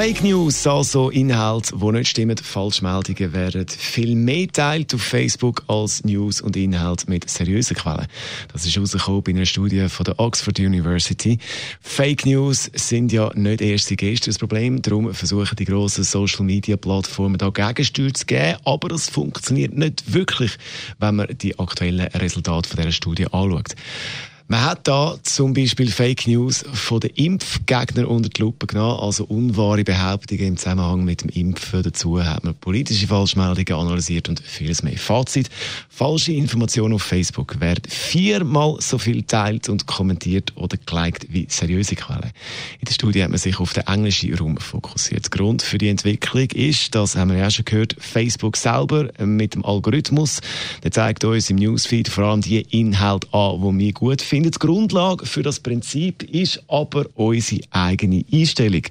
Fake News, also Inhalte, die nicht stimmen, Falschmeldungen werden viel mehr teilt auf Facebook als News und Inhalte mit seriösen Quellen. Das ist herausgekommen bei einer Studie von der Oxford University. Fake News sind ja nicht erst die Gäste das Problem, darum versuchen die grossen Social Media Plattformen da Gegensteuer zu geben, aber es funktioniert nicht wirklich, wenn man die aktuellen Resultate von dieser Studie anschaut. Man hat da zum Beispiel Fake News von den Impfgegnern unter die Lupe genommen, also unwahre Behauptungen im Zusammenhang mit dem Impfen. Dazu hat man politische Falschmeldungen analysiert und vieles mehr. Fazit: Falsche Informationen auf Facebook werden viermal so viel teilt und kommentiert oder geliked wie seriöse Quellen. In der Studie hat man sich auf den englischen Raum fokussiert. Grund für die Entwicklung ist, das haben wir ja schon gehört, Facebook selber mit dem Algorithmus, der zeigt uns im Newsfeed vor allem die Inhalte an, die wir gut finden finden, die Grundlage für das Prinzip ist aber unsere eigene Einstellung.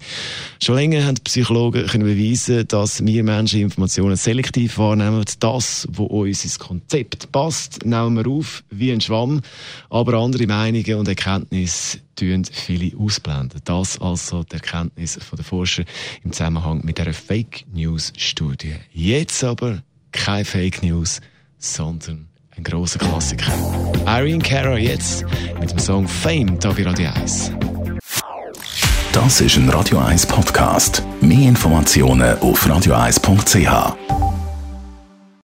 Schon länger haben Psychologen können beweisen, dass wir Menschen Informationen selektiv wahrnehmen. Das, was uns ins Konzept passt, nehmen wir auf wie ein Schwamm, aber andere Meinungen und Erkenntnisse tun viele ausblenden. Das also die Erkenntnis der Forscher im Zusammenhang mit der Fake News Studie. Jetzt aber keine Fake News, sondern ein großer Klassiker. Irene Cara jetzt mit dem Song Fame da bei Radio 1. Das ist ein Radio 1 Podcast. Mehr Informationen auf radio1.ch.